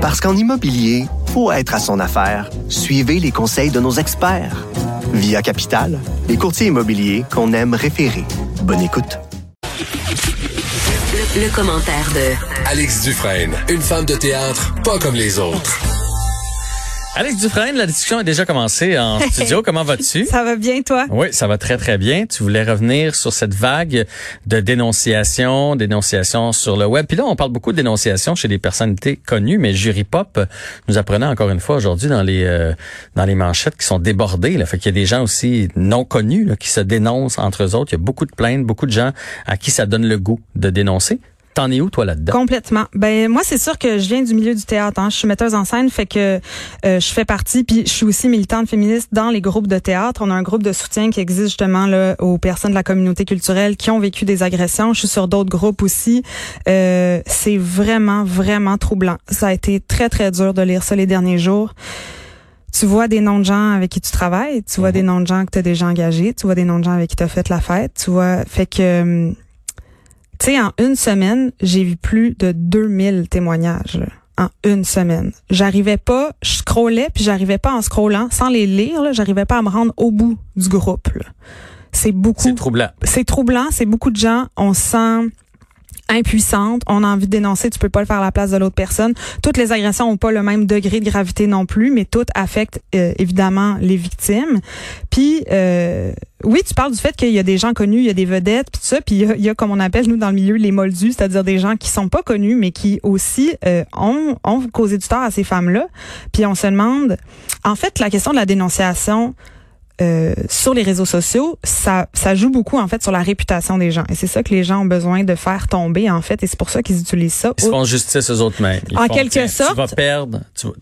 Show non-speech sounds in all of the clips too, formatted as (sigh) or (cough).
Parce qu'en immobilier, faut être à son affaire. Suivez les conseils de nos experts. Via Capital, les courtiers immobiliers qu'on aime référer. Bonne écoute. Le, le commentaire de Alex Dufresne, une femme de théâtre pas comme les autres. Alex Dufresne, la discussion a déjà commencé en (laughs) studio. Comment vas-tu? Ça va bien, toi? Oui, ça va très, très bien. Tu voulais revenir sur cette vague de dénonciation, dénonciation sur le web. Puis là, on parle beaucoup de dénonciation chez des personnalités connues, mais Jury Pop nous apprenait encore une fois aujourd'hui dans les euh, dans les manchettes qui sont débordées. Là. Fait qu'il y a des gens aussi non connus là, qui se dénoncent entre eux autres. Il y a beaucoup de plaintes, beaucoup de gens à qui ça donne le goût de dénoncer. T'en es où, toi, là-dedans? Complètement. Ben moi, c'est sûr que je viens du milieu du théâtre. Hein. Je suis metteuse en scène, fait que euh, je fais partie, puis je suis aussi militante féministe dans les groupes de théâtre. On a un groupe de soutien qui existe justement là, aux personnes de la communauté culturelle qui ont vécu des agressions. Je suis sur d'autres groupes aussi. Euh, c'est vraiment, vraiment troublant. Ça a été très, très dur de lire ça les derniers jours tu vois des noms de gens avec qui tu travailles, tu vois des noms de gens que tu as déjà engagés, tu vois des noms de gens avec qui tu as fait la fête, tu vois, fait que tu sais, en une semaine, j'ai vu plus de 2000 témoignages. Là, en une semaine. J'arrivais pas, je scrollais, puis j'arrivais pas en scrollant, sans les lire, j'arrivais pas à me rendre au bout du groupe. C'est beaucoup. C'est troublant. C'est troublant, c'est beaucoup de gens. On sent impuissante, on a envie de dénoncer, tu peux pas le faire à la place de l'autre personne. Toutes les agressions ont pas le même degré de gravité non plus, mais toutes affectent euh, évidemment les victimes. Puis euh, oui, tu parles du fait qu'il y a des gens connus, il y a des vedettes, puis tout ça, puis il y, a, comme on appelle nous dans le milieu les moldus, c'est-à-dire des gens qui sont pas connus mais qui aussi euh, ont, ont causé du tort à ces femmes-là. Puis on se demande, en fait, la question de la dénonciation euh, sur les réseaux sociaux, ça, ça joue beaucoup en fait sur la réputation des gens. Et c'est ça que les gens ont besoin de faire tomber en fait. Et c'est pour ça qu'ils utilisent ça. Ils se font justice aux autres mêmes. en quelque sorte. Tu vas perdre.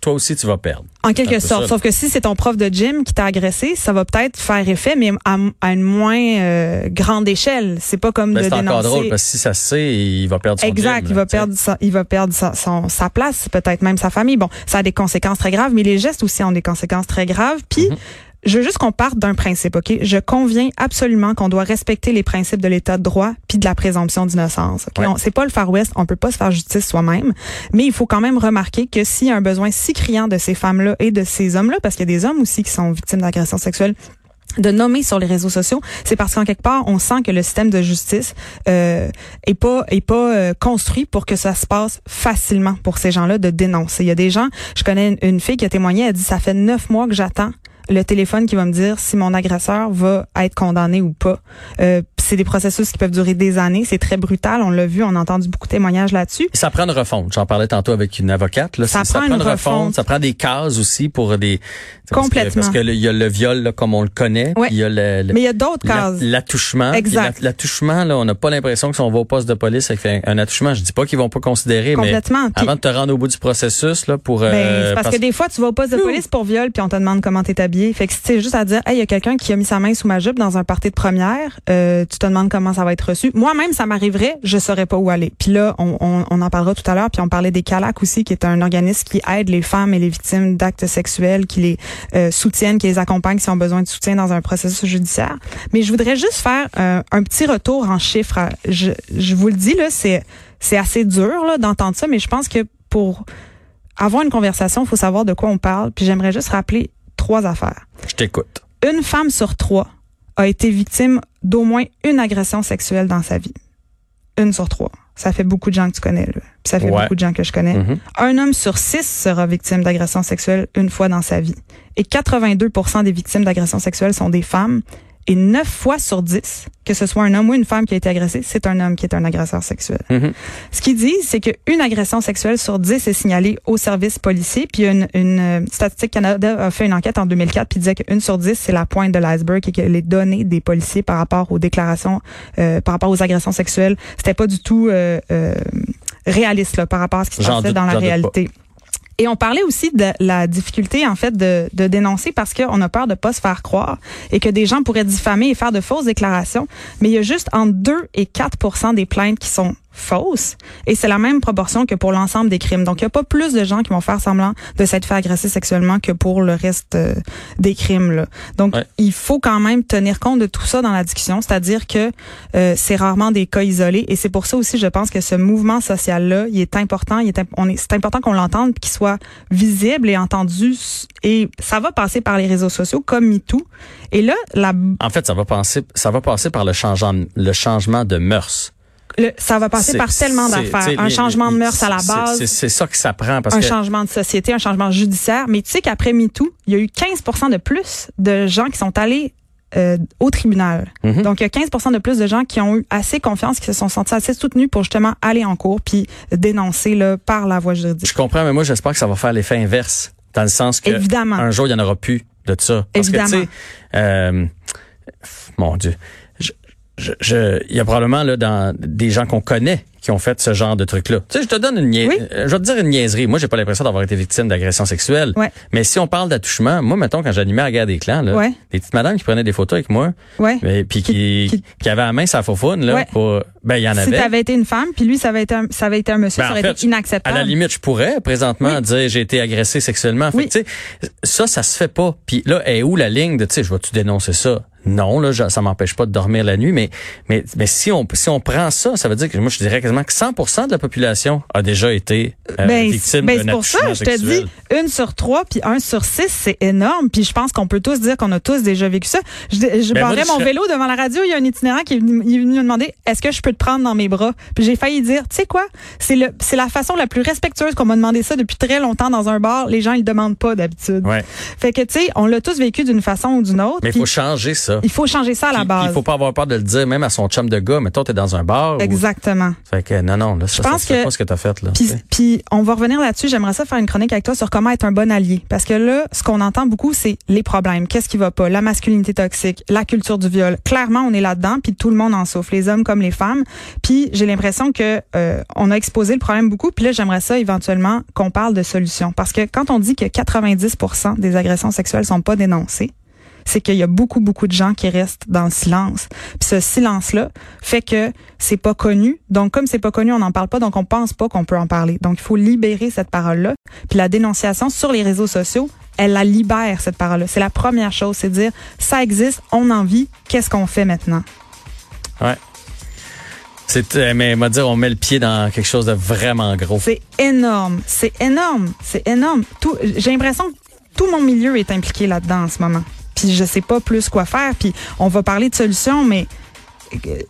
toi aussi, tu vas perdre. En quelque sorte. Sauf que si c'est ton prof de gym qui t'a agressé, ça va peut-être faire effet, mais à, une moins euh, grande échelle. C'est pas comme de dénoncer. C'est encore drôle parce que si ça se sait, il va perdre son Exact. Gym, il va perdre sa, il va perdre sa, son, sa place, peut-être même sa famille. Bon, ça a des conséquences très graves, mais les gestes aussi ont des conséquences très graves. Puis mm-hmm je veux juste qu'on parte d'un principe, OK? Je conviens absolument qu'on doit respecter les principes de l'état de droit puis de la présomption d'innocence. Okay? C'est pas le Far West, on peut pas se faire justice soi-même, mais il faut quand même remarquer que s'il y a un besoin si criant de ces femmes-là et de ces hommes-là, parce qu'il y a des hommes aussi qui sont victimes d'agressions sexuelles, de nommer sur les réseaux sociaux, c'est parce qu'en quelque part, on sent que le système de justice euh, est pas est pas euh, construit pour que ça se passe facilement pour ces gens-là de dénoncer. Il y a des gens, je connais une, une fille qui a témoigné, elle dit ça fait neuf mois que j'attends le téléphone qui va me dire si mon agresseur va être condamné ou pas. Euh, c'est des processus qui peuvent durer des années. C'est très brutal. On l'a vu. On a entendu beaucoup de témoignages là-dessus. Ça prend une refonte. J'en parlais tantôt avec une avocate. Là. Ça, prend, une refonte. Ça prend des cases aussi pour des. Complètement. Parce que il y a le viol là, comme on le connaît. Ouais. Il y a le, Mais il y a d'autres cases. L'attouchement. Exact. L'attouchement là, on n'a pas l'impression que si on va au poste de police avec un, attouchement, je dis pas qu'ils vont pas considérer, Complètement. mais avant de te rendre au bout du processus là pour. Ben, euh, parce, que des fois tu vas au poste de police pour viol puis on te demande comment t'es habillé. Fait que c'est juste à dire, hey, il y a quelqu'un qui a mis sa main sous ma jupe dans un party de première. Euh, tu te demandes comment ça va être reçu. Moi-même, ça m'arriverait, je saurais pas où aller. Puis là, on, en parlera tout à l'heure. Puis on parlait des CALAC aussi, qui est un organisme qui aide les femmes et les victimes d'actes sexuels, qui les euh, soutiennent, qui les accompagne s'ils ont besoin de soutien dans un processus judiciaire. Mais je voudrais juste faire euh, un petit retour en chiffres. Je, je vous le dis là, c'est c'est assez dur d'entendre ça, mais je pense que pour avoir une conversation, il faut savoir de quoi on parle. Puis j'aimerais juste rappeler trois affaires. Je t'écoute. Une femme sur trois a été victime d'au moins une agression sexuelle dans sa vie. Une sur trois. Ça fait beaucoup de gens que tu connais, là. Puis ça fait beaucoup de gens que je connais. Mm-hmm. Un homme sur six sera victime d'agression sexuelle une fois dans sa vie. Et 82% des victimes d'agression sexuelle sont des femmes. Et 9 fois sur 10, que ce soit un homme ou une femme qui a été agressé, c'est un homme qui est un agresseur sexuel. Mm-hmm. Ce qu'ils disent, c'est qu'une agression sexuelle sur 10 est signalée au service policier. Puis une, une euh, Statistique Canada a fait une enquête en 2004 puis disait qu'une sur 10, c'est la pointe de l'iceberg et que les données des policiers par rapport aux déclarations, euh, par rapport aux agressions sexuelles, c'était pas du tout euh, euh réaliste là, par rapport à ce qui se passait dans la réalité. Et on parlait aussi de la difficulté en fait de, dénoncer parce qu'on a peur de pas se faire croire et que des gens pourraient diffamer et faire de fausses déclarations. Mais il y a juste entre 2 et 4% des plaintes qui sont fausses. Et c'est la même proportion que pour l'ensemble des crimes. Donc, il n'y a pas plus de gens qui vont faire semblant de s'être fait agresser sexuellement que pour le reste euh, des crimes. Là. Donc, Ouais. il faut quand même tenir compte de tout ça dans la discussion, c'est-à-dire que euh, c'est rarement des cas isolés. Et c'est pour ça aussi, je pense que ce mouvement social-là, il est important. Il est, imp- on est, c'est important qu'on l'entende, qu'il soit visible et entendu. Et ça va passer par les réseaux sociaux comme MeToo. Et là, la, En fait, ça va passer, ça va passer par le changement, le changement de mœurs. Le- ça va passer par tellement d'affaires. Un les- changement de mœurs à la base. C'est ça que ça prend parce un que changement de société, un changement judiciaire. Mais tu sais qu'après MeToo, il y a eu 15 de plus de gens qui sont allés euh, au tribunal. Mhm. Donc, il y a 15 de plus de gens qui ont eu assez confiance, qui se sont sentis assez soutenus pour justement aller en cours puis dénoncer là, par la voie juridique. je comprends, mais moi j'espère que ça va faire l'effet inverse, dans le sens que Évidemment. un jour il y en aura plus de ça. Parce que Évidemment. tu sais, euh, mon Dieu, je, il y a probablement là dans des gens qu'on connaît qui ont fait ce genre de truc-là. Tu sais, je te donne une Oui. euh, je vais te dire une niaiserie. Moi, j'ai pas l'impression d'avoir été victime d'agression sexuelle. Ouais. Mais si on parle d'attouchement, moi, mettons, quand j'animais à la guerre des clans, là, Ouais. des petites madames qui prenaient des photos avec moi, Ouais. mais, puis qui, Qui- qui, avaient la main sa faufoune, là, pour, ben, il y en Si avait. t'avais été une femme, puis lui, ça avait été un, ça avait été un monsieur, Ben, ça aurait fait, été inacceptable. À la limite, je pourrais présentement Oui. dire j'ai été agressé sexuellement. Fait Oui. que, ça, ça se fait pas. Puis là, est où la ligne de, tu sais, je vais-tu dénoncer ça? Non, là, ça m'empêche pas de dormir la nuit, mais, mais, mais si on, si on prend ça, ça veut dire que moi, je dirais quasiment que 100% de la population a déjà été euh, Ben, victime ben, d'un c'est pour ça, je te dis, une sur trois, puis un sur six, c'est énorme. Puis je pense qu'on peut tous dire qu'on a tous déjà vécu ça. Je, je Ben, barrais mon vélo devant la radio, il y a un itinérant qui est venu, il est venu me demander, est-ce que je peux te prendre dans mes bras? Puis j'ai failli dire, tu sais quoi? C'est le, c'est la façon la plus respectueuse qu'on m'a demandé ça depuis très longtemps dans un bar. Les gens, ils le demandent pas d'habitude. Ouais. Fait que, tu sais, on l'a tous vécu d'une façon ou d'une autre. Mais il faut changer ça. Il faut changer ça à la base. Il faut pas avoir peur de le dire, même à son chum de gars. Mettons, t'es dans un bar. ou- Exactement. Fait que, non, non, là, ça, pense ça se fait que- pas ce que t'as fait, là. Puis, puis on va revenir là-dessus. J'aimerais ça faire une chronique avec toi sur comment être un bon allié. Parce que là, ce qu'on entend beaucoup, c'est les problèmes. Qu'est-ce qui va pas? La masculinité toxique, la culture du viol. Clairement, on est là-dedans, puis tout le monde en souffre, les hommes comme les femmes. Puis j'ai l'impression que euh, on a exposé le problème beaucoup. Puis là, j'aimerais ça éventuellement qu'on parle de solutions. Parce que quand on dit que 90% des agressions sexuelles sont pas dénoncées, c'est qu'il y a beaucoup, beaucoup de gens qui restent dans le silence. Puis ce silence-là fait que c'est pas connu. Donc, comme c'est pas connu, on n'en parle pas, donc on pense pas qu'on peut en parler. Donc, il faut libérer cette parole-là. Puis la dénonciation sur les réseaux sociaux, elle la libère, cette parole-là. C'est la première chose, c'est de dire, ça existe, on en vit, qu'est-ce qu'on fait maintenant? Ouais. C'est, euh, mais, m'a dire, on met le pied dans quelque chose de vraiment gros. C'est énorme, c'est énorme, c'est énorme. Tout, j'ai l'impression que tout mon milieu est impliqué là-dedans en ce moment. Puis je sais pas plus quoi faire. Puis on va parler de solutions, mais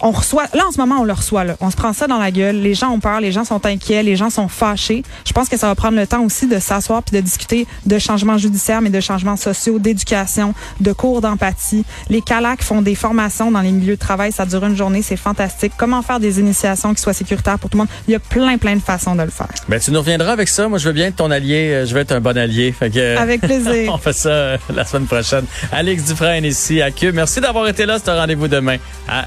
on reçoit. Là en ce moment, on le reçoit. Là. On se prend ça dans la gueule. Les gens ont peur, les gens sont inquiets, les gens sont fâchés. Je pense que ça va prendre le temps aussi de s'asseoir puis de discuter de changements judiciaires, mais de changements sociaux, d'éducation, de cours d'empathie. Les CALAC font des formations dans les milieux de travail. Ça dure une journée, c'est fantastique. Comment faire des initiations qui soient sécuritaires pour tout le monde? Il y a plein, plein de façons de le faire. Ben, tu nous reviendras avec ça. Moi, je veux bien être ton allié. Euh, Je veux être un bon allié. Fait que, euh, Avec plaisir. (laughs) on fait ça euh, la semaine prochaine. Alex Dufresne ici à Q. Merci d'avoir été là. C'est un rendez-vous demain à